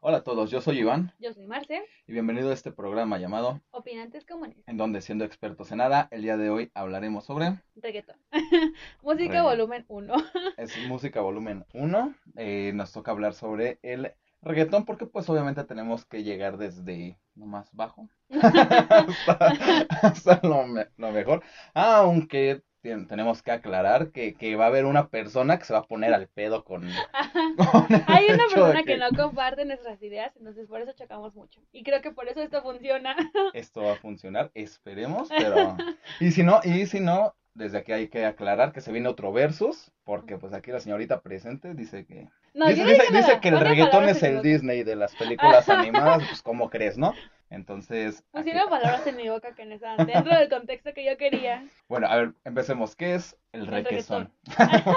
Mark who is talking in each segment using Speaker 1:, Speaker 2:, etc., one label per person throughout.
Speaker 1: Hola a todos, yo soy Iván.
Speaker 2: Yo soy Marce.
Speaker 1: Y bienvenido a este programa llamado
Speaker 2: Opinantes Comunes.
Speaker 1: En donde siendo expertos en nada, el día de hoy hablaremos sobre...
Speaker 2: Reggaeton. música volumen 1.
Speaker 1: es música volumen 1. Eh, nos toca hablar sobre el reggaetón porque pues obviamente tenemos que llegar desde lo más bajo hasta, lo, lo, mejor. Aunque tenemos que aclarar que, que, va a haber una persona que se va a poner al pedo con...
Speaker 2: Hay una persona que... no comparte nuestras ideas, entonces por eso chocamos mucho. Y creo que por eso esto funciona.
Speaker 1: esto va a funcionar, esperemos, pero... Y si no, y si no, desde aquí hay que aclarar que se viene otro versus, porque pues aquí la señorita presente dice que... dice, dice, que el reggaetón es el Disney de las películas animadas, pues ¿cómo crees, no? Entonces.
Speaker 2: Pusieron palabras en mi boca que no estaban dentro del contexto que yo quería.
Speaker 1: Bueno, a ver, empecemos. ¿Qué es el, reggaetón?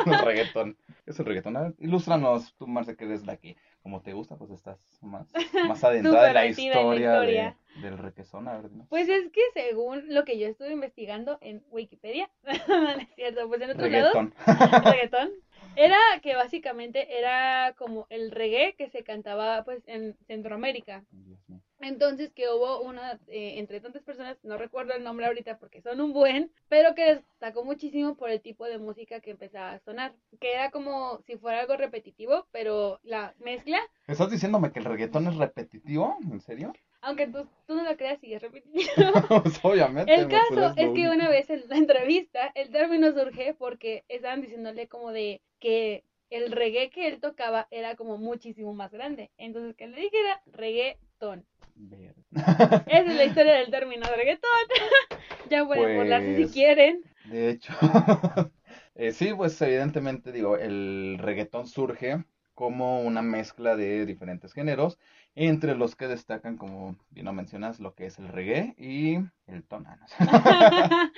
Speaker 1: el reggaetón. ¿Qué es el reggaetón? A ver, ilústranos, tú, Marce, que eres la que, como te gusta, pues estás más, más adentrada en la historia, De, del reggaetón. A ver,
Speaker 2: Pues es que según lo que yo estuve investigando en Wikipedia, no es cierto, pues en otros reggaetón. lados, reggaetón, era que básicamente era como el reggae que se cantaba pues en Centroamérica. Entonces que hubo una, eh, entre tantas personas, no recuerdo el nombre ahorita porque son un buen, pero que destacó muchísimo por el tipo de música que empezaba a sonar, que era como si fuera algo repetitivo, pero la mezcla...
Speaker 1: ¿Estás diciéndome que el reggaetón es repetitivo? ¿En serio?
Speaker 2: Aunque tú, tú no lo creas y es repetitivo.
Speaker 1: Pues, obviamente.
Speaker 2: El caso es que una vez en la entrevista el término surge porque estaban diciéndole como de que el reggae que él tocaba era como muchísimo más grande. Entonces que le dijera reggaetón. Esa es la historia del término reggaetón. ya pueden burlarse si pues, quieren.
Speaker 1: De hecho, eh, sí, pues evidentemente digo, el reggaetón surge como una mezcla de diferentes géneros, entre los que destacan, como bien lo mencionas, lo que es el reggae y el tonano.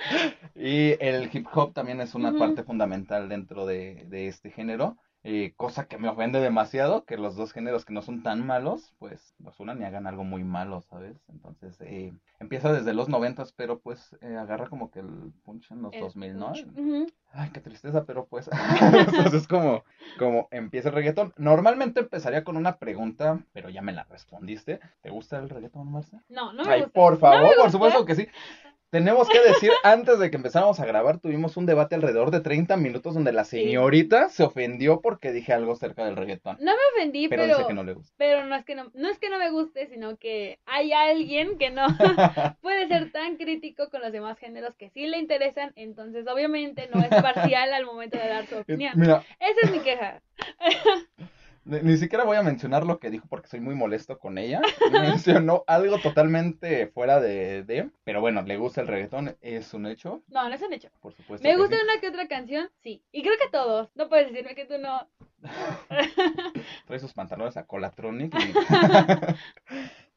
Speaker 1: y el hip hop también es una parte fundamental dentro de, de este género. Eh, cosa que me ofende demasiado, que los dos géneros que no son tan malos, pues los unan y hagan algo muy malo, ¿sabes? Entonces, eh, empieza desde los noventas, pero pues eh, agarra como que el punch en los dos mil, ¿no? Ay, qué tristeza, pero pues, entonces es como, como empieza el reggaetón. Normalmente empezaría con una pregunta, pero ya me la respondiste. ¿Te gusta el reggaetón, Marcia?
Speaker 2: No, no me Ay,
Speaker 1: por favor, por supuesto que sí. Tenemos que decir, antes de que empezáramos a grabar, tuvimos un debate alrededor de 30 minutos donde la señorita se ofendió porque dije algo cerca del reggaetón.
Speaker 2: No me ofendí, pero,
Speaker 1: pero dice que no le gusta.
Speaker 2: Pero no es que no, no es que no me guste, sino que hay alguien que no puede ser tan crítico con los demás géneros que sí le interesan, entonces obviamente no es parcial al momento de dar su opinión. Mira, Esa es mi queja.
Speaker 1: Ni siquiera voy a mencionar lo que dijo porque soy muy molesto con ella. Mencionó algo totalmente fuera de, de, Pero bueno, le gusta el reggaetón, es un hecho.
Speaker 2: No, no es un hecho.
Speaker 1: Por supuesto.
Speaker 2: ¿Me gusta una que otra canción? Sí. Y creo que todos. No puedes decirme que tú no.
Speaker 1: Trae sus pantalones a Colatronic.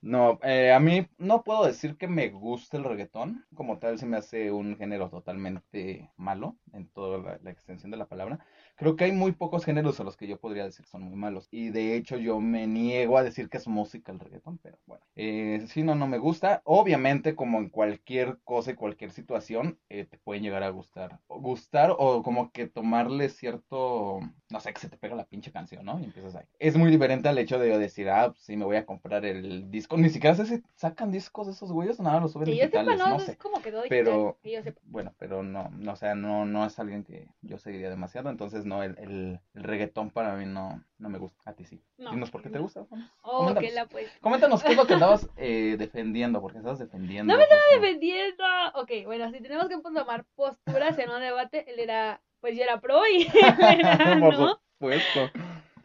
Speaker 1: No, eh, a mí no puedo decir que me guste el reggaetón. Como tal, se me hace un género totalmente malo en toda la extensión de la palabra creo que hay muy pocos géneros a los que yo podría decir son muy malos. Y de hecho yo me niego a decir que es música el reggaetón, pero bueno. Eh, si no, no me gusta. Obviamente, como en cualquier cosa y cualquier situación, eh, te pueden llegar a gustar. O gustar o como que tomarle cierto, no sé, que se te pega la pinche canción, ¿no? Y empiezas ahí. Es muy diferente al hecho de decir, ah, pues sí, me voy a comprar el disco. Ni siquiera sé si sacan discos de esos güeyes, nada, los suben digitales, no, sé.
Speaker 2: Como quedó
Speaker 1: pero, bueno, pero no, no, o sea, no, no es alguien que yo seguiría demasiado, entonces no, el, el, reggaetón para mí no, no me gusta. A ti sí. No, Dinos por qué te gusta.
Speaker 2: Oh, Coméntanos. pues.
Speaker 1: Coméntanos qué es lo que andabas eh, defendiendo, porque estabas defendiendo.
Speaker 2: No me estaba defendiendo. Ok, bueno, si tenemos que tomar posturas en un debate, él era, pues yo era pro y era,
Speaker 1: Por supuesto.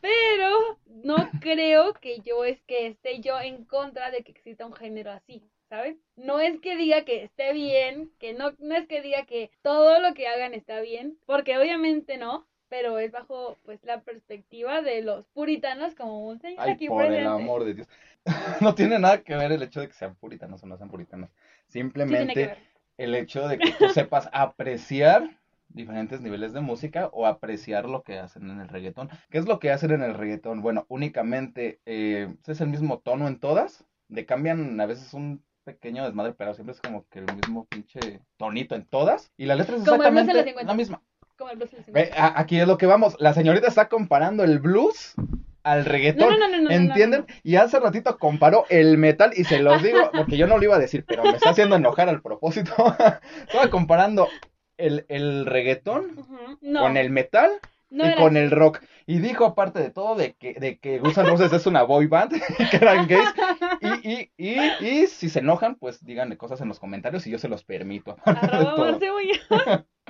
Speaker 2: Pero no creo que yo es que esté yo en contra de que exista un género así. ¿sabes? No es que diga que esté bien, que no, no es que diga que todo lo que hagan está bien, porque obviamente no, pero es bajo pues la perspectiva de los puritanos como un señor
Speaker 1: Ay, por el amor de Dios. no tiene nada que ver el hecho de que sean puritanos o no sean puritanos. Simplemente el hecho de que tú sepas apreciar diferentes niveles de música o apreciar lo que hacen en el reggaetón. ¿Qué es lo que hacen en el reggaetón? Bueno, únicamente eh, es el mismo tono en todas, le cambian a veces un pequeño desmadre, pero siempre es como que el mismo pinche tonito en todas. Y la letra es exactamente la misma.
Speaker 2: Como el blues
Speaker 1: Aquí es lo que vamos. La señorita está comparando el blues al reggaetón. ¿Entienden? Y hace ratito comparó el metal y se los digo, porque yo no lo iba a decir, pero me está haciendo enojar al propósito. Estaba comparando el, el reggaetón con el metal y con el rock. Y dijo, aparte de todo, de que, de que Guns N' Roses es una boy band, que eran gays. Y, y, y, y, si se enojan, pues díganle cosas en los comentarios y yo se los permito.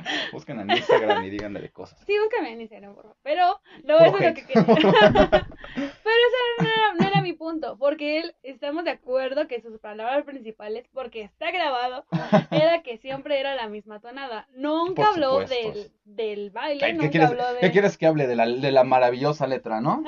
Speaker 1: Busquen en Instagram y díganle cosas.
Speaker 2: Sí, búscame en Instagram, por favor. Pero no, eso es lo que quería. Pero eso no era, no era, mi punto, porque él, estamos de acuerdo que sus palabras principales, porque está grabado, era que siempre era la misma tonada. Nunca habló del, del baile, nunca
Speaker 1: ¿qué quieres,
Speaker 2: habló de...
Speaker 1: ¿Qué quieres que hable de la, de la maravillosa letra, no?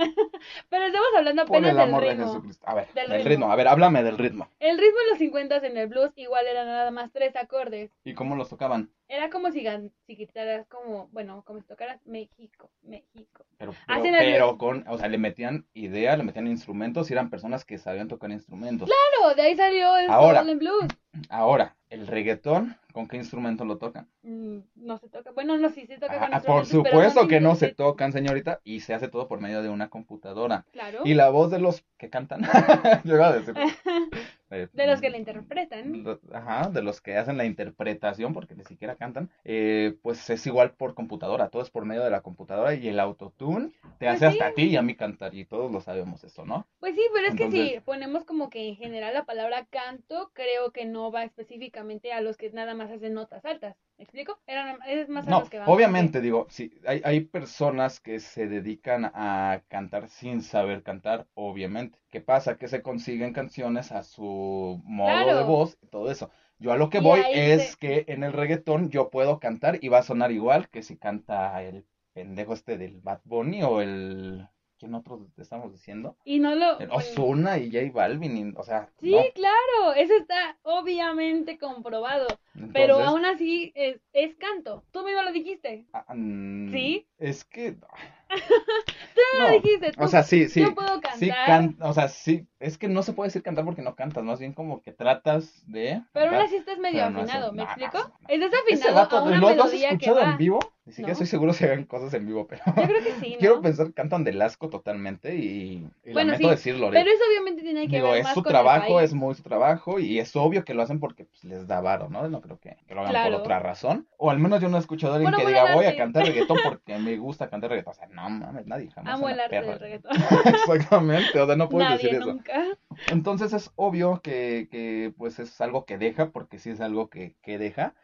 Speaker 2: Pero estamos hablando apenas del ritmo.
Speaker 1: A ver, del ritmo. A ver, háblame del ritmo.
Speaker 2: El ritmo en los 50 en el blues igual eran nada más tres acordes.
Speaker 1: ¿Y cómo los tocaban?
Speaker 2: Era como si, si quitaras como, bueno, como si tocaras México, México.
Speaker 1: Pero, pero, con, o sea, le metían idea, le metían instrumentos y eran personas que sabían tocar instrumentos.
Speaker 2: Claro, de ahí salió el ahora, blues.
Speaker 1: Ahora, el reggaetón, ¿con qué instrumento lo tocan?
Speaker 2: Mm, no se toca. Bueno, no, sí se toca
Speaker 1: ah, Por supuesto que no se tocan, señorita, y se hace todo por medio de una computadora.
Speaker 2: Claro.
Speaker 1: Y la voz de los que cantan, yo iba a decir.
Speaker 2: Eh, de los que la interpretan.
Speaker 1: Ajá, de los que hacen la interpretación, porque ni siquiera cantan, eh, pues es igual por computadora, todo es por medio de la computadora y el autotune te pues hace hasta a ti y a mí cantar y todos lo sabemos eso, ¿no?
Speaker 2: Pues sí, pero es que si ponemos como que en general la palabra canto, creo que no va específicamente a los que nada más hacen notas altas. ¿Me explico? es más a los que van
Speaker 1: obviamente, digo, sí, hay, hay personas que se dedican a cantar sin saber cantar, obviamente. ¿Qué pasa? Que se consiguen canciones a su modo de voz y todo eso. Yo a lo que voy es que en el reggaetón yo puedo cantar y va a sonar igual que si canta el pendejo este del Bad Bunny o el ¿quién otros estamos diciendo?
Speaker 2: Y no lo...
Speaker 1: Ozuna y J Balvin, o sea...
Speaker 2: Sí, claro, eso está obviamente comprobado, pero aún así es, es, canto, tú mismo lo dijiste.
Speaker 1: Ah, mm,
Speaker 2: ¿Sí?
Speaker 1: Es que...
Speaker 2: tú no, lo dijiste,
Speaker 1: o sea, sí, sí.
Speaker 2: Yo puedo cantar.
Speaker 1: Sí, can... o sea, sí, es que no se puede decir cantar porque no cantas, más bien como que tratas de...
Speaker 2: Pero aún así estás medio afinado, ¿me explico? es desafinado a una ¿lo,
Speaker 1: has escuchado en vivo? Ni siquiera estoy seguro si hagan cosas en vivo, pero...
Speaker 2: Yo creo que sí, ¿no?
Speaker 1: Quiero pensar cantan de asco totalmente y, bueno, lamento decirlo.
Speaker 2: Pero eso obviamente tiene que
Speaker 1: Digo,
Speaker 2: ver
Speaker 1: es su trabajo, es muy su trabajo y es obvio que lo hacen porque pues, les da varo, ¿no? No creo que, lo hagan por otra razón. O al menos yo no he escuchado a alguien que diga, voy a cantar reggaetón porque me gusta cantar reggaetón. O sea, no mames, nadie jamás.
Speaker 2: Amo el arte del reggaetón.
Speaker 1: Exactamente, o sea, no puedes decir eso.
Speaker 2: Nunca.
Speaker 1: Entonces es obvio que, que, pues es algo que deja, porque sí es algo que, que deja.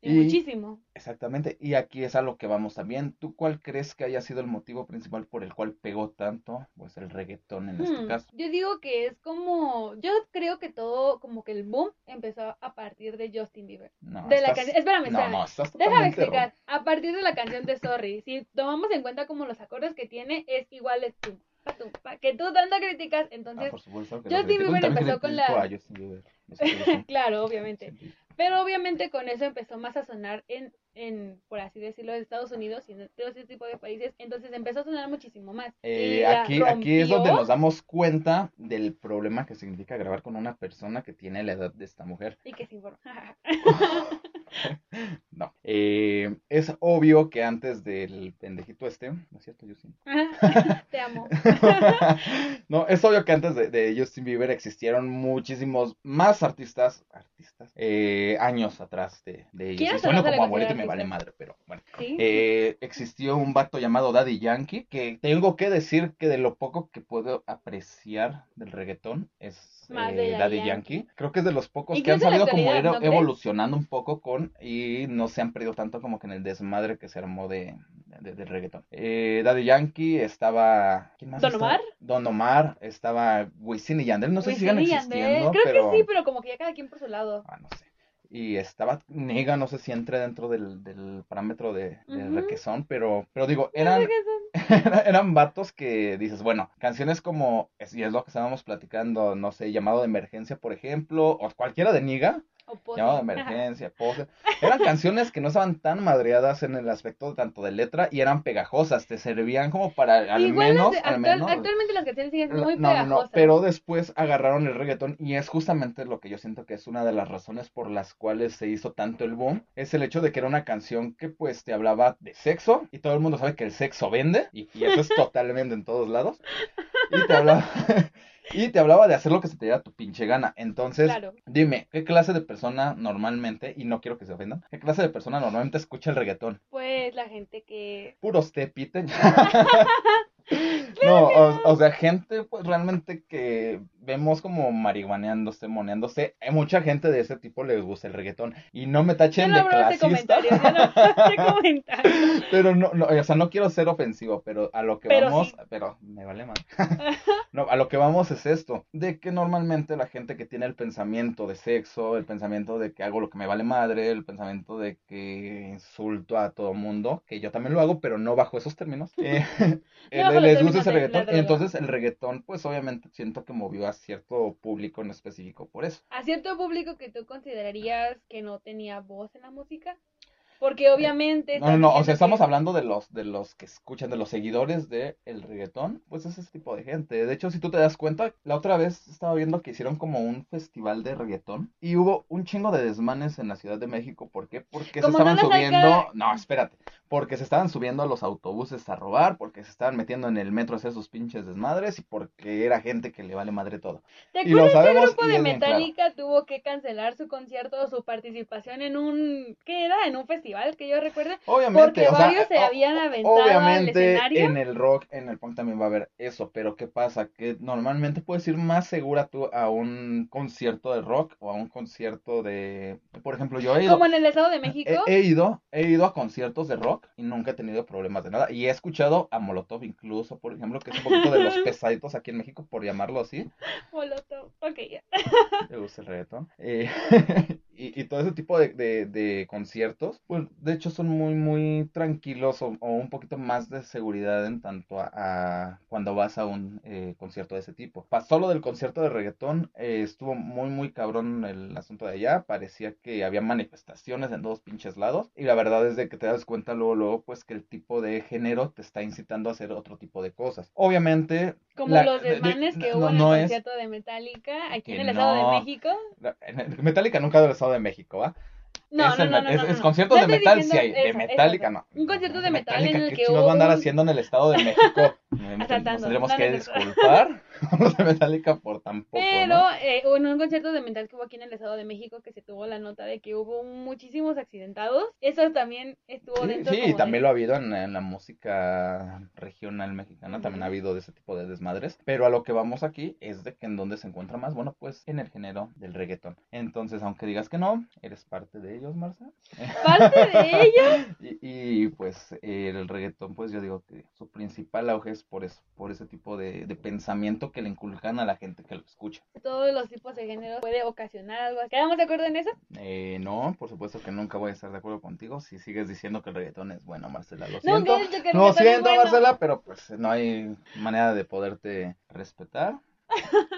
Speaker 2: y, muchísimo.
Speaker 1: Exactamente, y aquí es a lo que vamos también. ¿Tú cuál crees que haya sido el motivo principal por el cual pegó tanto, pues el reggaetón en este hmm, caso?
Speaker 2: Yo digo que es como, yo creo que todo, como que el boom empezó a partir de Justin Bieber.
Speaker 1: No,
Speaker 2: de
Speaker 1: la
Speaker 2: canción, espérame,
Speaker 1: no, no,
Speaker 2: déjame explicar. A partir de la canción de Sorry, si tomamos en cuenta como los acordes que tiene, es igual es tú que tú tanto criticas, entonces
Speaker 1: ah,
Speaker 2: Justin Bieber empezó con la... claro, obviamente. Pero obviamente con eso empezó más a sonar en, en, por así decirlo, en Estados Unidos y en todo ese tipo de países. Entonces empezó a sonar muchísimo más.
Speaker 1: Eh, aquí, aquí es donde nos damos cuenta del problema que significa grabar con una persona que tiene la edad de esta mujer.
Speaker 2: Y que se informa.
Speaker 1: no. Eh, es obvio que antes del pendejito este, ¿no es cierto, Justin?
Speaker 2: Te amo.
Speaker 1: no, es obvio que antes de, Justin Bieber existieron muchísimos más artistas, artistas, eh, años atrás de, de ellos. Y como abuelito me vale madre, pero bueno. Eh, existió un vato llamado Daddy Yankee, que tengo que decir que de lo poco que puedo apreciar del reggaetón es eh, Daddy Yankee. Creo que es de los pocos que han sabido como ir evolucionando un poco con y no se han perdido tanto como que en el desmadre que se armó de, de, reggaetón. Eh, Daddy Yankee estaba... ¿Quién más
Speaker 2: ¿Don Omar?
Speaker 1: Don Omar, estaba Wisin y Yandel, no sé si sigan existiendo.
Speaker 2: Creo que sí, pero como que ya cada quien por su lado.
Speaker 1: Ah, no sé y estaba Nega, no sé si entre dentro del, del parámetro de, de requesón, pero, pero digo, eran, eran vatos que dices, bueno, canciones como, y es lo que estábamos platicando, no sé, llamado de emergencia, por ejemplo, o cualquiera de Niga, llamado de emergencia, pose. Eran canciones que no estaban tan madreadas en el aspecto tanto de letra y eran pegajosas, te servían como para al menos, al menos.
Speaker 2: Actualmente las canciones siguen muy pegajosas. No, no,
Speaker 1: pero después agarraron el reggaetón y es justamente lo que yo siento que es una de las razones por las cuales se hizo tanto el boom, es el hecho de que era una canción que pues te hablaba de sexo y todo el mundo sabe que el sexo vende y, y eso es totalmente en todos lados. Y te hablaba y te hablaba de hacer lo que se te diera tu pinche gana. Entonces, dime, ¿qué clase de persona normalmente, y no quiero que se ofendan, qué clase de persona normalmente escucha el reggaetón?
Speaker 2: Pues la gente que...
Speaker 1: Puros te piten. no, o, sea, gente pues realmente que vemos como marihuaneándose, moneándose. Hay mucha gente de ese tipo les gusta el reggaetón. Y no me tachen de clasista. pero no, no, o sea, no quiero ser ofensivo, pero a lo que vamos, pero me vale más. no, a lo que vamos es esto, de que normalmente la gente que tiene el pensamiento de sexo, el pensamiento de que hago lo que me vale madre, el pensamiento de que insulto a todo mundo, que yo también lo hago, pero no bajo esos términos. Eh, les gusta ese reggaetón. Entonces el reggaetón, pues obviamente siento que movió a cierto público en específico por eso.
Speaker 2: A cierto público que tú considerarías que no tenía voz en la música. Porque obviamente...
Speaker 1: No, no, no, o sea, estamos hablando de los, de los que escuchan, de los seguidores del el reggaetón, pues es ese tipo de gente. De hecho, si tú te das cuenta, la otra vez estaba viendo que hicieron como un festival de reggaetón y hubo un chingo de desmanes en la Ciudad de México. ¿Por qué? Porque se estaban subiendo... No, espérate. Porque se estaban subiendo a los autobuses a robar, porque se estaban metiendo en el metro a hacer sus pinches desmadres y porque era gente que le vale madre todo.
Speaker 2: ¿Te y lo sabemos, que el grupo de Metallica tuvo que cancelar su concierto o su participación en un... ¿Qué era? En un festival que yo recuerde. Obviamente, porque varios se habían aventado
Speaker 1: obviamente en el rock, en el punk también va a haber eso, pero ¿qué pasa? Que normalmente puedes ir más segura tú a un concierto de rock o a un concierto de, por ejemplo, yo he ido
Speaker 2: como en el Estado de México.
Speaker 1: He, ido, he ido a conciertos de rock y nunca he tenido problemas de nada y he escuchado a Molotov incluso, por ejemplo, que es un poquito de los pesaditos aquí en México por llamarlo así.
Speaker 2: Molotov, ok.
Speaker 1: Me gusta el. Eh, y, todo ese tipo de, de, conciertos, pues de hecho son muy, muy tranquilos o, un poquito más de seguridad en tanto a, cuando vas a un eh, concierto de ese tipo. Pasó lo del concierto de reggaetón, eh, estuvo muy, muy cabrón el asunto de allá, parecía que había manifestaciones en dos pinches lados y la verdad es de que te das cuenta luego, luego, pues que el tipo de género te está incitando a hacer otro tipo de cosas. Obviamente...
Speaker 2: Como los desmanes que hubo en el concierto de Metallica aquí en el Estado de México.
Speaker 1: Metallica nunca el Estado de México, ¿va? No, no, no, no, Es, conciertos de metal, sí hay. De Metallica, no.
Speaker 2: Un concierto de metal en el que. ¿Qué
Speaker 1: va a andar haciendo en el Estado de México? Nos tendremos que disculpar los de Metallica por tampoco.
Speaker 2: Pero eh, en un concierto de metal que hubo aquí en el Estado de México que se tuvo la nota de que hubo muchísimos accidentados. Eso también estuvo
Speaker 1: sí,
Speaker 2: dentro.
Speaker 1: Sí, también lo ha habido en, la música regional mexicana. También ha habido de ese tipo de desmadres. Pero a lo que vamos aquí es de que en dónde se encuentra más. Bueno, pues en el género del reggaetón. Entonces, aunque digas que no, eres parte de ellos, Marcia.
Speaker 2: ¿Parte de ellos?
Speaker 1: y, y, pues el reggaetón, pues yo digo que su principal auge es por eso, por ese tipo de, pensamiento que le inculcan a la gente que lo escucha.
Speaker 2: Todos los tipos de género puede ocasionar algo. ¿Quedamos de acuerdo en eso?
Speaker 1: Eh, no, por supuesto que nunca voy a estar de acuerdo contigo si sigues diciendo que el reggaetón es bueno, Marcela. Lo siento. No, siento, Marcela, pero pues no hay manera de poderte respetar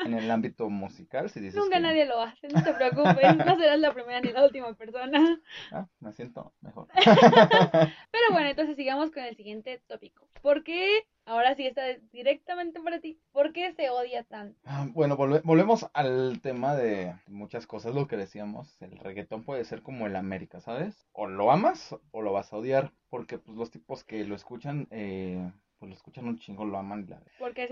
Speaker 1: en el ámbito musical, si dices
Speaker 2: Nunca nadie lo hace, no te preocupes, no serás la primera ni la última persona.
Speaker 1: Ah, me siento mejor.
Speaker 2: Pero bueno, entonces sigamos con el siguiente tópico. ¿Por qué, ahora sí está directamente para ti, por qué se odia tanto?
Speaker 1: Ah, bueno, volvemos al tema de muchas cosas, lo que decíamos, el reggaetón puede ser como el América, ¿sabes? O lo amas o lo vas a odiar, porque pues los tipos que lo escuchan... Eh, pues lo escuchan un chingo, lo aman.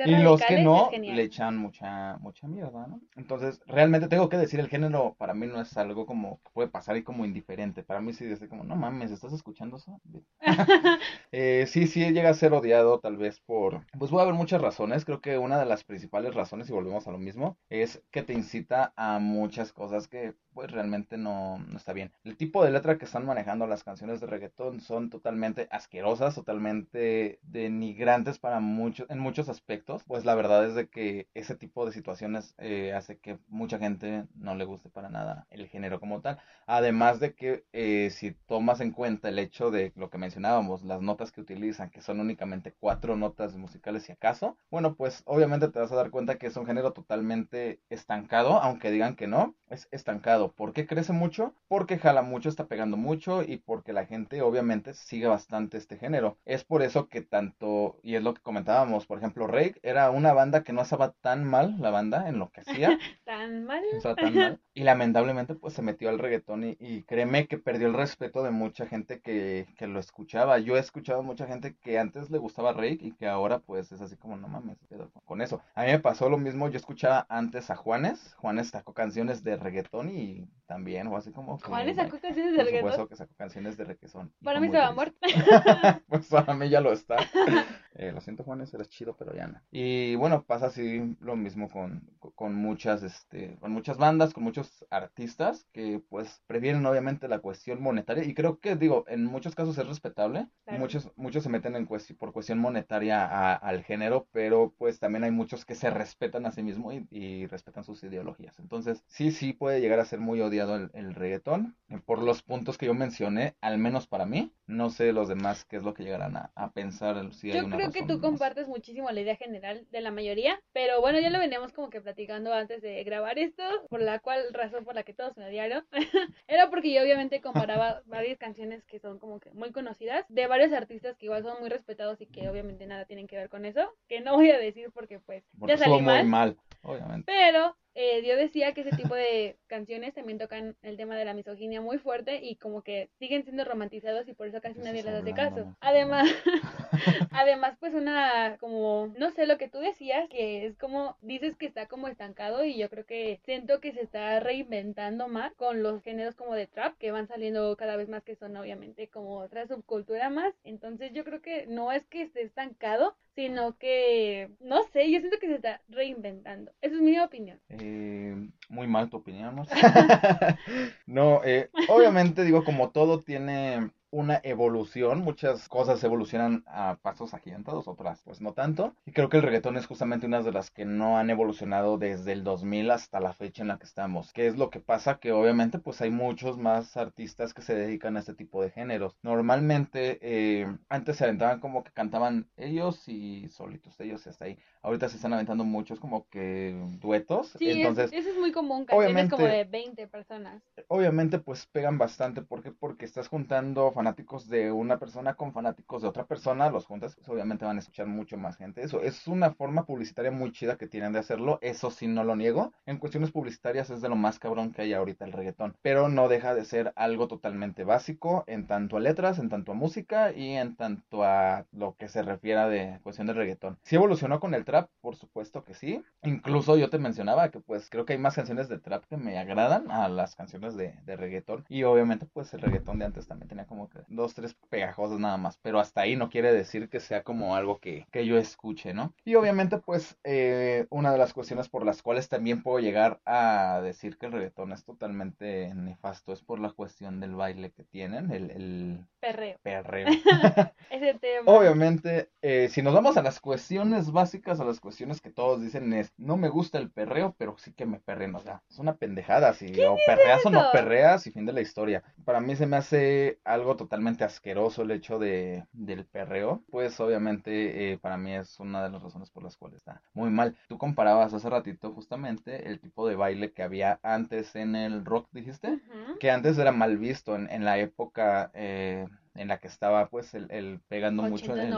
Speaker 1: y los que no, le echan mucha, mucha mierda, ¿no? Entonces, realmente tengo que decir, el género para mí no es algo como que puede pasar y como indiferente. Para mí sí es como, no mames, ¿estás escuchando eso? eh, sí, sí llega a ser odiado tal vez por... Pues puede haber muchas razones. Creo que una de las principales razones, y volvemos a lo mismo, es que te incita a muchas cosas que pues realmente no, no está bien. El tipo de letra que están manejando las canciones de reggaetón son totalmente asquerosas, totalmente de ni denigrantes para muchos, en muchos aspectos, pues la verdad es de que ese tipo de situaciones eh, hace que mucha gente no le guste para nada el género como tal. Además de que eh, si tomas en cuenta el hecho de lo que mencionábamos, las notas que utilizan, que son únicamente cuatro notas musicales si acaso, bueno, pues obviamente te vas a dar cuenta que es un género totalmente estancado, aunque digan que no, es estancado. ¿Por qué crece mucho? Porque jala mucho, está pegando mucho y porque la gente obviamente sigue bastante este género. Es por eso que tanto, y es lo que comentábamos, por ejemplo, Rake era una banda que no estaba tan mal, la banda, en lo que hacía.
Speaker 2: tan mal.
Speaker 1: tan mal. Y lamentablemente pues se metió al reggaetón y, créeme que perdió el respeto de mucha gente que, que, lo escuchaba. Yo he escuchado mucha gente que antes le gustaba Rake y que ahora pues es así como no mames, con eso. A mí me pasó lo mismo, yo escuchaba antes a Juanes, Juanes sacó canciones de reggaetón y también, o así como...
Speaker 2: Juanes sacó canciones de reggaetón.
Speaker 1: Por que sacó canciones de reggaetón.
Speaker 2: Para mí se va a muerto.
Speaker 1: pues para mí ya lo está. Eh, lo siento, Juanes, eres chido, pero ya no. Y bueno, pasa así lo mismo con, con muchas, este, con muchas bandas, con muchos artistas que pues prefieren obviamente la cuestión monetaria y creo que digo, en muchos casos es respetable. Muchos, muchos se meten en por cuestión monetaria al género, pero pues también hay muchos que se respetan a sí mismos y, respetan sus ideologías. Entonces, sí, sí puede llegar a ser muy odiado el, el reggaetón por los puntos que yo mencioné, al menos para mí. No sé los demás qué es lo que llegarán a, pensar si hay una
Speaker 2: creo que tú compartes muchísimo la idea general de la mayoría, pero bueno, ya lo veníamos como que platicando antes de grabar esto, por la cual razón por la que todos me odiaron, era porque yo obviamente comparaba varias canciones que son como que muy conocidas, de varios artistas que igual son muy respetados y que obviamente nada tienen que ver con eso, que no voy a decir porque pues ya salí
Speaker 1: mal. mal, obviamente.
Speaker 2: Pero eh, yo decía que ese tipo de canciones también tocan el tema de la misoginia muy fuerte y como que siguen siendo romantizados y por eso casi nadie les hace caso. Además, además pues una como, no sé lo que tú decías, que es como, dices que está como estancado y yo creo que siento que se está reinventando más con los géneros como de trap que van saliendo cada vez más que son obviamente como otra subcultura más. Entonces yo creo que no es que esté estancado, sino que, no sé, yo siento que se está reinventando. Esa es mi opinión.
Speaker 1: Eh, muy mal tu opinión, ¿no? no, eh, obviamente digo, como todo tiene una evolución, muchas cosas evolucionan a pasos agigantados, otras pues no tanto. Y creo que el reggaetón es justamente una de las que no han evolucionado desde el 2000 hasta la fecha en la que estamos. ¿Qué es lo que pasa? Que obviamente pues hay muchos más artistas que se dedican a este tipo de géneros. Normalmente eh, antes se aventaban como que cantaban ellos y solitos ellos y hasta ahí. Ahorita se están aventando muchos como que duetos.
Speaker 2: Sí, entonces, eso es muy común, canciones como de 20 personas.
Speaker 1: Obviamente pues pegan bastante. ¿Por qué? Porque estás juntando fanáticos de una persona con fanáticos de otra persona, los juntas, pues obviamente van a escuchar mucho más gente. Eso es una forma publicitaria muy chida que tienen de hacerlo, eso sí no lo niego. En cuestiones publicitarias es de lo más cabrón que hay ahorita el reggaetón, pero no deja de ser algo totalmente básico en tanto a letras, en tanto a música y en tanto a lo que se refiera de cuestión del reggaetón. Si evolucionó con el trap, por supuesto que sí. Incluso yo te mencionaba que pues creo que hay más canciones de trap que me agradan a las canciones de, de reggaetón y obviamente pues el reggaetón de antes también tenía como dos, tres pegajosas nada más, pero hasta ahí no quiere decir que sea como algo que, que yo escuche, ¿no? Y obviamente, pues, eh, una de las cuestiones por las cuales también puedo llegar a decir que el reggaetón es totalmente nefasto es por la cuestión del baile que tienen, el... el...
Speaker 2: Perreo.
Speaker 1: Perreo.
Speaker 2: Ese tema.
Speaker 1: Obviamente, eh, si nos vamos a las cuestiones básicas, a las cuestiones que todos dicen es, no me gusta el perreo, pero sí que me perren, o sea, es una pendejada, si o perreas o no perreas y fin de la historia. Para mí se me hace algo totalmente asqueroso el hecho de, del perreo, pues obviamente eh, para mí es una de las razones por las cuales está muy mal. Tú comparabas hace ratito justamente el tipo de baile que había antes en el rock, dijiste, que antes era mal visto en, en la época... Eh, en la que estaba pues el, pegando mucho
Speaker 2: en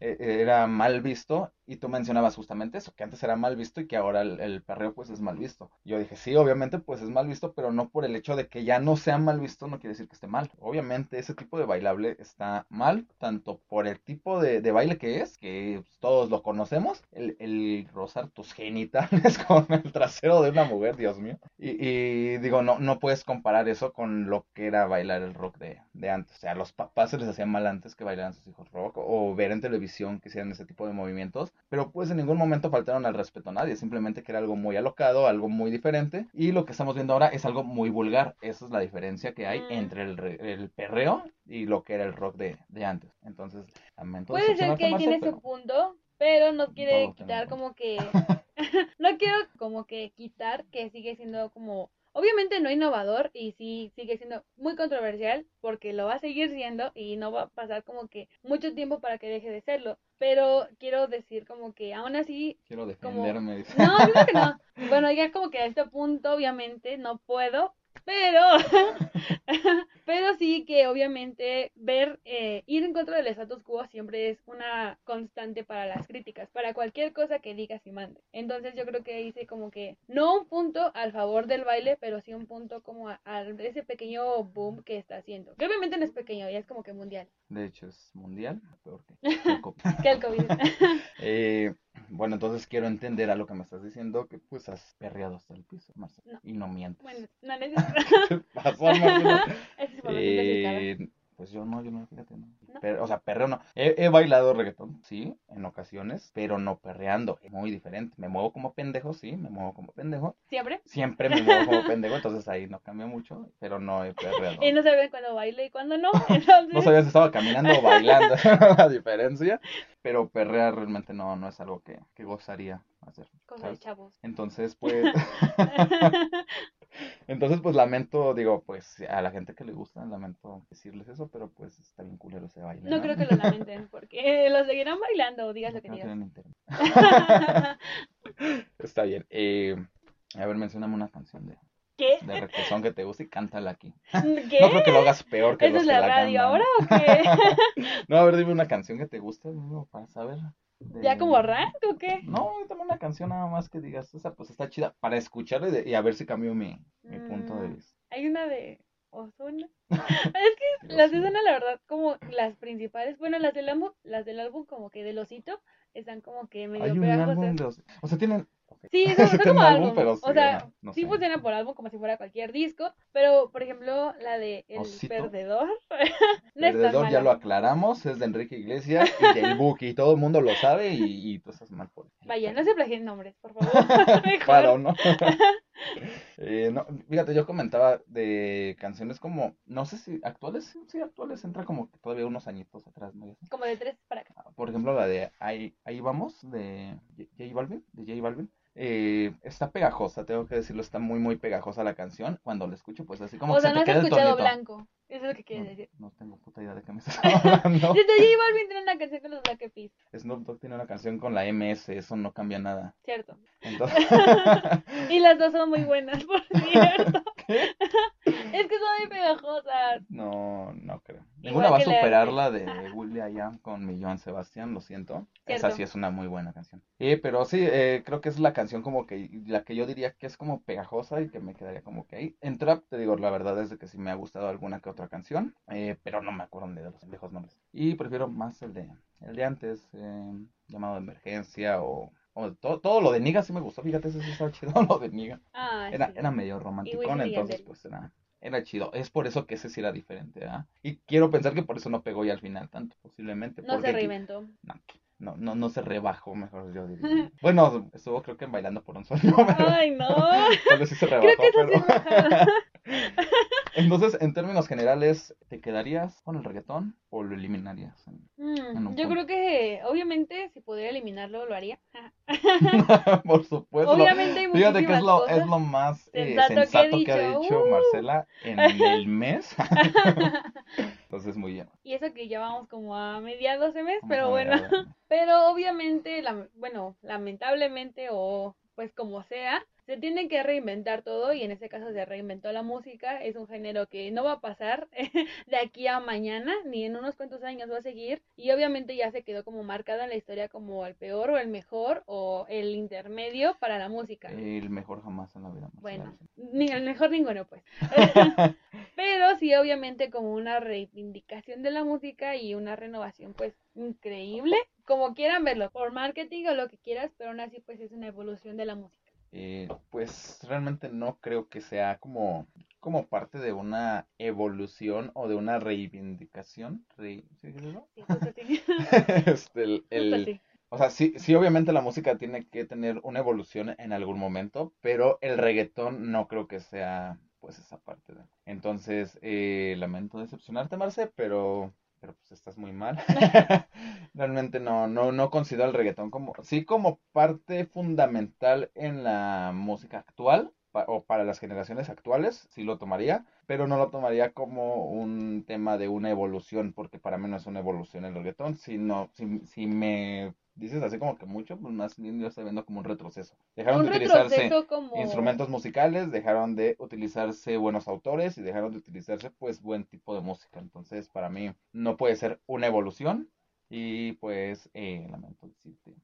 Speaker 1: eh, era mal visto y tú mencionabas justamente eso, que antes era mal visto y que ahora el, perreo pues es mal visto. Yo dije, sí, obviamente pues es mal visto, pero no por el hecho de que ya no sea mal visto no quiere decir que esté mal. Obviamente ese tipo de bailable está mal, tanto por el tipo de, baile que es, que pues, todos lo conocemos, el, el, rozar tus genitales con el trasero de una mujer, Dios mío. Y, digo, no, no puedes comparar eso con lo que era bailar el rock de, de antes. O sea, los papás se les hacía mal antes que bailaran sus hijos rock o ver en televisión que hicieran ese tipo de movimientos, pero pues en ningún momento faltaron al respeto a nadie, simplemente que era algo muy alocado, algo muy diferente y lo que estamos viendo ahora es algo muy vulgar, esa es la diferencia que hay mm. entre el, el, perreo y lo que era el rock de, de antes. Entonces, lamento.
Speaker 2: Puede ser que ahí tiene su punto, pero no quiere quitar como que... no quiero como que quitar que sigue siendo como Obviamente no innovador y sí sigue siendo muy controversial porque lo va a seguir siendo y no va a pasar como que mucho tiempo para que deje de serlo. Pero quiero decir como que aún así...
Speaker 1: Quiero defenderme.
Speaker 2: No, creo que no. Bueno, ya como que a este punto obviamente no puedo pero, pero sí que obviamente ver, eh, ir en contra del status quo siempre es una constante para las críticas, para cualquier cosa que digas y mande. Entonces yo creo que hice como que, no un punto al favor del baile, pero sí un punto como a, ese pequeño boom que está haciendo. Que obviamente no es pequeño, ya es como que mundial.
Speaker 1: De hecho es mundial, peor que
Speaker 2: el COVID. que el COVID.
Speaker 1: eh, bueno, entonces quiero entender a lo que me estás diciendo, que pues has perreado hasta el piso, Marcelo. Y no mientes.
Speaker 2: Bueno, no necesito. ¿Qué pasó, Marcelo?
Speaker 1: eh, pues yo no, yo no, fíjate, no. o sea, perreo no. He, bailado reggaetón, sí, en ocasiones, pero no perreando. Es muy diferente. Me muevo como pendejo, sí, me muevo como pendejo.
Speaker 2: ¿Siempre?
Speaker 1: Siempre me muevo como pendejo, entonces ahí no cambia mucho, pero no he perreado.
Speaker 2: y no sabía cuándo baile y cuándo no.
Speaker 1: no sabía si estaba caminando o bailando, la diferencia. Pero perrear realmente no, no es algo que, que gozaría hacer.
Speaker 2: Cosa de chavos.
Speaker 1: Entonces, pues. Entonces, pues lamento, digo, pues a la gente que le gusta, lamento decirles eso, pero pues está bien culero ese baile.
Speaker 2: No, creo que lo lamenten, porque lo seguirán bailando, digas lo que digas.
Speaker 1: está bien. Eh, a ver, mencioname una canción de,
Speaker 2: ¿Qué?
Speaker 1: De represión que te guste y cántala aquí. ¿Qué? No creo que lo hagas peor que
Speaker 2: ¿Eso
Speaker 1: es
Speaker 2: la, radio ahora o qué?
Speaker 1: no, a ver, dime una canción que te guste, para saber.
Speaker 2: ¿Ya como rank o qué?
Speaker 1: No, dame una canción nada más que digas, esa pues está chida para escucharla y, a ver si cambio mi, mi punto de mm, vista.
Speaker 2: Hay una de Ozuna. es que las de Ozuna, la verdad, como las principales, bueno, las del álbum, las del álbum como que del osito, están como que medio
Speaker 1: Hay un álbum de O sea, tienen
Speaker 2: Sí, son, son como álbum, o sea, sí funciona por álbum como si fuera cualquier disco, pero por ejemplo la de El Perdedor.
Speaker 1: no Perdedor ya lo aclaramos, es de Enrique Iglesias y del Buki, todo el mundo lo sabe y, y tú estás mal por
Speaker 2: Vaya, no se plagien nombres, por favor.
Speaker 1: claro, ¿no? eh, no, fíjate, yo comentaba de canciones como, no sé si actuales, sí, actuales, entra como todavía unos añitos atrás, ¿no?
Speaker 2: Como de tres para acá.
Speaker 1: Por ejemplo, la de Ahí, ahí vamos, de J Balvin, de J Balvin. Eh, está pegajosa, tengo que decirlo, está muy, muy pegajosa la canción. Cuando la escucho, pues así como
Speaker 2: o sea, no has escuchado Blanco. Eso es lo que quieres decir.
Speaker 1: No tengo puta idea de qué me estás hablando.
Speaker 2: Desde Balvin tiene una canción con los Black Eyed
Speaker 1: Snoop Dogg tiene una canción con la MS, eso no cambia nada.
Speaker 2: Cierto. y las dos son muy buenas, por cierto. ¿Qué? Es que son muy pegajosas.
Speaker 1: No, no creo. Ninguna va a superar la de William con mi Joan Sebastián, lo siento. Esa sí es una muy buena canción. Eh, pero sí, eh, creo que es la canción como que, la que yo diría que es como pegajosa y que me quedaría como que ahí. En trap, te digo, la verdad es que sí me ha gustado alguna que otra canción, eh, pero no me acuerdo de los viejos nombres. Y prefiero más el de, el de antes, eh, llamado de emergencia o todo, todo, lo de Niga sí me gustó, fíjate, eso sí estaba chido, lo de Niga.
Speaker 2: Ah,
Speaker 1: era, era medio romántico, entonces pues era, era chido. Es por eso que ese sí era diferente, ¿ah? Y quiero pensar que por eso no pegó ya al final tanto, posiblemente.
Speaker 2: No se reinventó.
Speaker 1: No, no, no, se rebajó, mejor yo diría. bueno, estuvo creo que Bailando por un sueño.
Speaker 2: Ay, no.
Speaker 1: Sí se rebajó, creo que pero... Entonces, en términos generales, ¿te quedarías con el reggaetón o lo eliminarías?
Speaker 2: Mm, yo creo que, obviamente, si pudiera eliminarlo, lo haría.
Speaker 1: Por supuesto.
Speaker 2: Obviamente hay
Speaker 1: Fíjate que es lo, es lo más eh, sensato, que, ha dicho uh. Marcela en el mes. Entonces, muy bien.
Speaker 2: Y eso que ya vamos como a mediados de mes, pero bueno. Pero obviamente, la, bueno, lamentablemente o pues como sea, se tiene que reinventar todo y en este caso se reinventó la música. Es un género que no va a pasar de aquí a mañana ni en unos cuantos años va a seguir y obviamente ya se quedó como marcada en la historia como el peor o el mejor o el intermedio para la música.
Speaker 1: El mejor jamás en la vida.
Speaker 2: Bueno, ni el mejor ninguno pues. Pero sí obviamente como una reivindicación de la música y una renovación pues increíble, como quieran verlo, por marketing o lo que quieras, pero aún así pues es una evolución de la música.
Speaker 1: Eh, pues realmente no creo que sea como como parte de una evolución o de una reivindicación. ¿Sí, eso? Sí, este, el, O sea, sí, sí, obviamente la música tiene que tener una evolución en algún momento, pero el reggaetón no creo que sea pues esa parte. De... Entonces, eh, lamento decepcionarte, Marce, pero pero pues estás muy mal. Realmente no, no, no considero el reggaetón como, sí como parte fundamental en la música actual, o para las generaciones actuales, sí lo tomaría, pero no lo tomaría como un tema de una evolución, porque para mí no es una evolución el reggaetón, sino si, si me dices así como que mucho, pues más bien yo estoy viendo como un retroceso. Dejaron de utilizarse instrumentos musicales, dejaron de utilizarse buenos autores y dejaron de utilizarse pues buen tipo de música. Entonces para mí no puede ser una evolución y pues eh, lamento decirte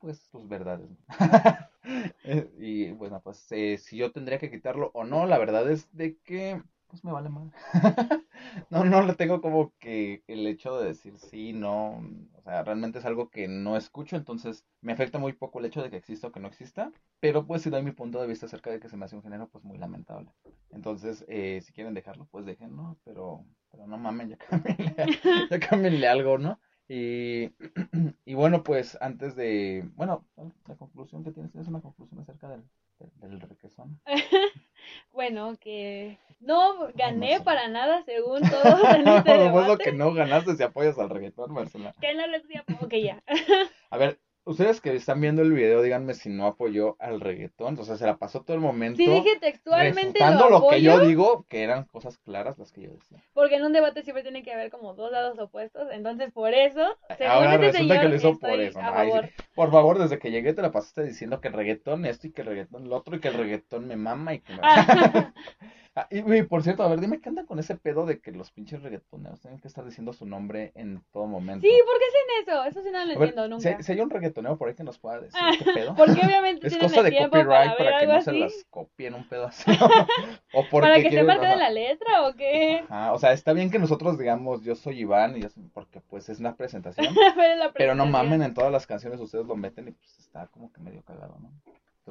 Speaker 1: pues tus verdades. y bueno, pues eh, si yo tendría que quitarlo o no, la verdad es de que pues me vale mal. no, no le tengo como que el hecho de decir sí, no, o sea, realmente es algo que no escucho, entonces me afecta muy poco el hecho de que exista o que no exista, pero pues si doy mi punto de vista acerca de que se me hace un género, pues muy lamentable. Entonces, eh, si quieren dejarlo, pues déjenlo, pero, pero no mamen, ya cámbienle, ya cámbienle algo, ¿no? Y, y bueno, pues antes de, bueno, la conclusión que tienes, es una conclusión acerca del, del, requesón.
Speaker 2: bueno, que no gané para nada según todos en este
Speaker 1: debate. que no ganaste si apoyas al reggaetón, Marcela.
Speaker 2: Que no les ok, ya.
Speaker 1: A ver, Ustedes que están viendo el video, díganme si no apoyó al reggaetón. O sea, se la pasó todo el momento. Sí,
Speaker 2: dije textualmente.
Speaker 1: Lo, lo, que yo digo, que eran cosas claras las que yo decía.
Speaker 2: Porque en un debate siempre tiene que haber como dos lados opuestos. Entonces, por eso.
Speaker 1: Ahora resulta que lo hizo por eso. por favor, desde que llegué te la pasaste diciendo que el reggaetón esto y que el reggaetón lo otro y que el reggaetón me mama y que me. Ah, y, por cierto, a ver, dime qué anda con ese pedo de que los pinches reggaetoneros tienen que estar diciendo su nombre en todo momento.
Speaker 2: Sí, ¿por qué hacen eso? Eso sí no lo entiendo nunca.
Speaker 1: Si, hay un reggaetonero por ahí que nos pueda decir qué pedo.
Speaker 2: Porque obviamente
Speaker 1: es cosa de copyright para, que no se las copien un pedo así.
Speaker 2: o porque para que se parte de la letra o qué.
Speaker 1: o sea, está bien que nosotros digamos yo soy Iván y porque pues es una presentación. pero, no mamen en todas las canciones ustedes lo meten y pues está como que medio cagado, ¿no?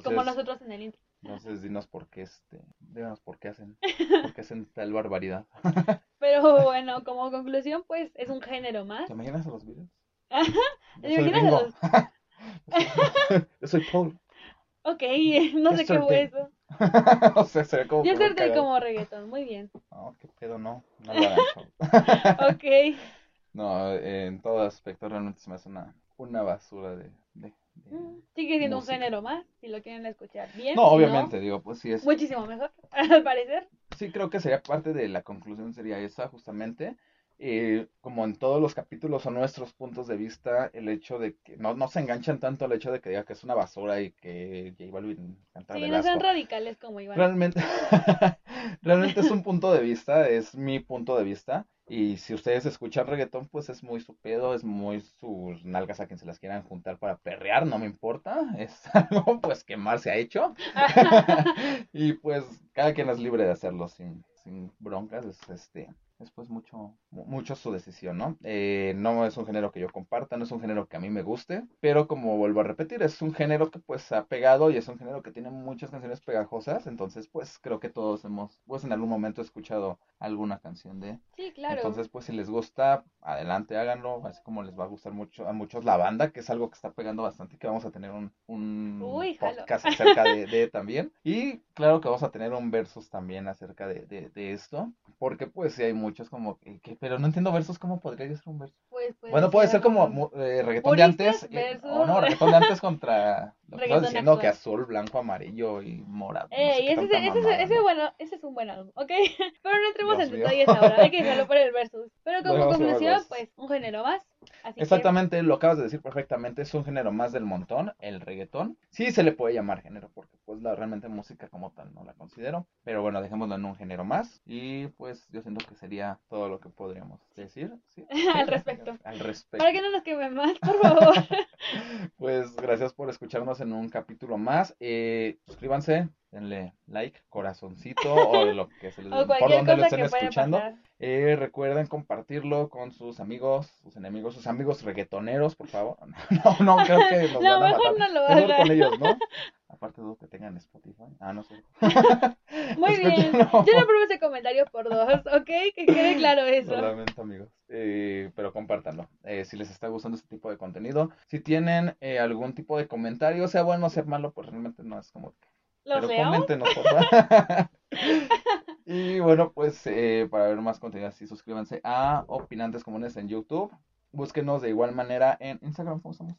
Speaker 2: Como nosotros en el intro.
Speaker 1: Entonces, dinos por qué, este, dinos por qué hacen, por qué hacen tal barbaridad.
Speaker 2: Pero bueno, como conclusión, pues es un género más.
Speaker 1: ¿Te imaginas a los videos?
Speaker 2: ¿Te imaginas a los...
Speaker 1: Yo soy Paul.
Speaker 2: Ok, no sé qué fue eso.
Speaker 1: o sea, sería como.
Speaker 2: Yo acerté como reggaetón, muy bien.
Speaker 1: No, qué pedo, no. No lo hagan.
Speaker 2: ok.
Speaker 1: No, en todo aspecto realmente se me hace una, una basura de, de,
Speaker 2: sigue siendo un género más, si lo quieren escuchar bien.
Speaker 1: No, obviamente, digo, pues sí es.
Speaker 2: Muchísimo mejor, al parecer.
Speaker 1: Sí, creo que sería parte de la conclusión, sería esa, justamente. Eh, como en todos los capítulos o nuestros puntos de vista, el hecho de que no, no se enganchan tanto al hecho de que diga que es una basura y que J Balvin
Speaker 2: canta Sí, no sean radicales como Iván.
Speaker 1: Realmente, realmente es un punto de vista, es mi punto de vista. Y si ustedes escuchan reggaetón, pues es muy su pedo, es muy sus nalgas a quien se las quieran juntar para perrear, no me importa. Es algo pues que más se ha hecho. y pues cada quien es libre de hacerlo sin, sin broncas. Es este es pues mucho, mucho su decisión, ¿no? Eh, no es un género que yo comparta, no es un género que a mí me guste, pero como vuelvo a repetir, es un género que pues ha pegado y es un género que tiene muchas canciones pegajosas, entonces pues creo que todos hemos, pues en algún momento escuchado alguna canción de...
Speaker 2: Sí, claro.
Speaker 1: Entonces pues si les gusta, adelante, háganlo, así como les va a gustar mucho a muchos la banda, que es algo que está pegando bastante y que vamos a tener un, un podcast acerca de, de, también. Y claro que vamos a tener un versus también acerca de, de, de esto, porque pues sí hay muchos como que, pero no entiendo versos, ¿cómo podría ser un verso?
Speaker 2: Pues,
Speaker 1: bueno, puede ser como eh, reggaetón de antes, o no, reggaetón de antes contra lo que estás diciendo que azul, blanco, amarillo y morado.
Speaker 2: ese, ese, ese, bueno, ese es un buen álbum, ¿ok? Pero no entremos en detalles ahora, hay que dejarlo por el versus. Pero como conclusión, pues un género más.
Speaker 1: Exactamente, lo acabas de decir perfectamente, es un género más del montón, el reggaetón. Sí se le puede llamar género, porque pues la realmente música como tal no la considero. Pero bueno, dejémoslo en un género más. Y pues yo siento que sería todo lo que podríamos decir.
Speaker 2: al respecto.
Speaker 1: Al respecto.
Speaker 2: Para que no nos quemen más, por favor.
Speaker 1: pues gracias por escucharnos en un capítulo más. Eh, suscríbanse, denle like, corazoncito o lo que se les
Speaker 2: o por donde lo estén
Speaker 1: escuchando. Eh, recuerden compartirlo con sus amigos, sus enemigos, sus amigos reggaetoneros, por favor. No, no, creo que nos
Speaker 2: no,
Speaker 1: van a
Speaker 2: mejor
Speaker 1: matar.
Speaker 2: no lo hagan.
Speaker 1: con ellos, ¿no? Aparte de que tengan Spotify. Ah, no sé.
Speaker 2: Muy bien. Yo no pruebo ese comentario por dos, ¿ok? Que quede claro eso.
Speaker 1: Solamente, amigos. Eh, pero compártanlo. Eh, si les está gustando este tipo de contenido. Si tienen eh, algún tipo de comentario, sea bueno o sea malo, pues realmente no es como
Speaker 2: ¿Lo
Speaker 1: pero coméntenos, por favor. y bueno, pues eh, para ver más contenido así, suscríbanse a Opinantes Comunes en YouTube. Búsquenos de igual manera en Instagram, ¿cómo estamos?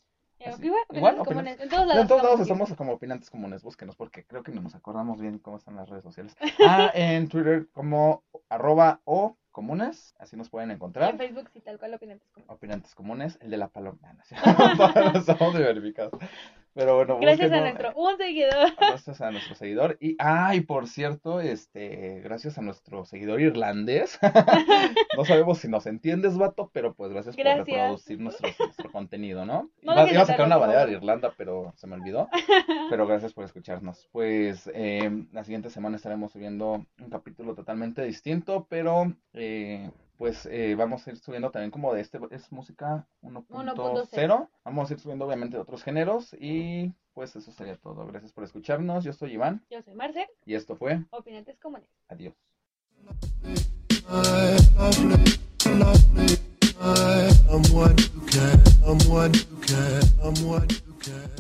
Speaker 2: Igual, En todos lados,
Speaker 1: en todos lados estamos como opinantes comunes, búsquenos porque creo que no nos acordamos bien cómo están las redes sociales. Ah, en Twitter como arroba o comunes, así nos pueden encontrar.
Speaker 2: en Facebook sí, tal cual opinantes comunes.
Speaker 1: Opinantes comunes, el de la paloma. No, estamos verificados. Pero bueno,
Speaker 2: gracias a nuestro un seguidor.
Speaker 1: Gracias a nuestro seguidor. Y, ay, por cierto, este, gracias a nuestro seguidor irlandés. no sabemos si nos entiendes, vato, pero pues gracias, por reproducir nuestro, contenido, ¿no? iba, a sacar una bandera de Irlanda, pero se me olvidó. Pero gracias por escucharnos. Pues eh, la siguiente semana estaremos subiendo un capítulo totalmente distinto, pero eh, pues eh, vamos a ir subiendo también como de este, es música 1.0. Vamos a ir subiendo obviamente de otros géneros y pues eso sería todo. Gracias por escucharnos. Yo soy Iván.
Speaker 2: Yo soy Marcel.
Speaker 1: Y esto fue
Speaker 2: Opinantes Comunes.
Speaker 1: Adiós. I'm one who can, I'm one who can, I'm one who can.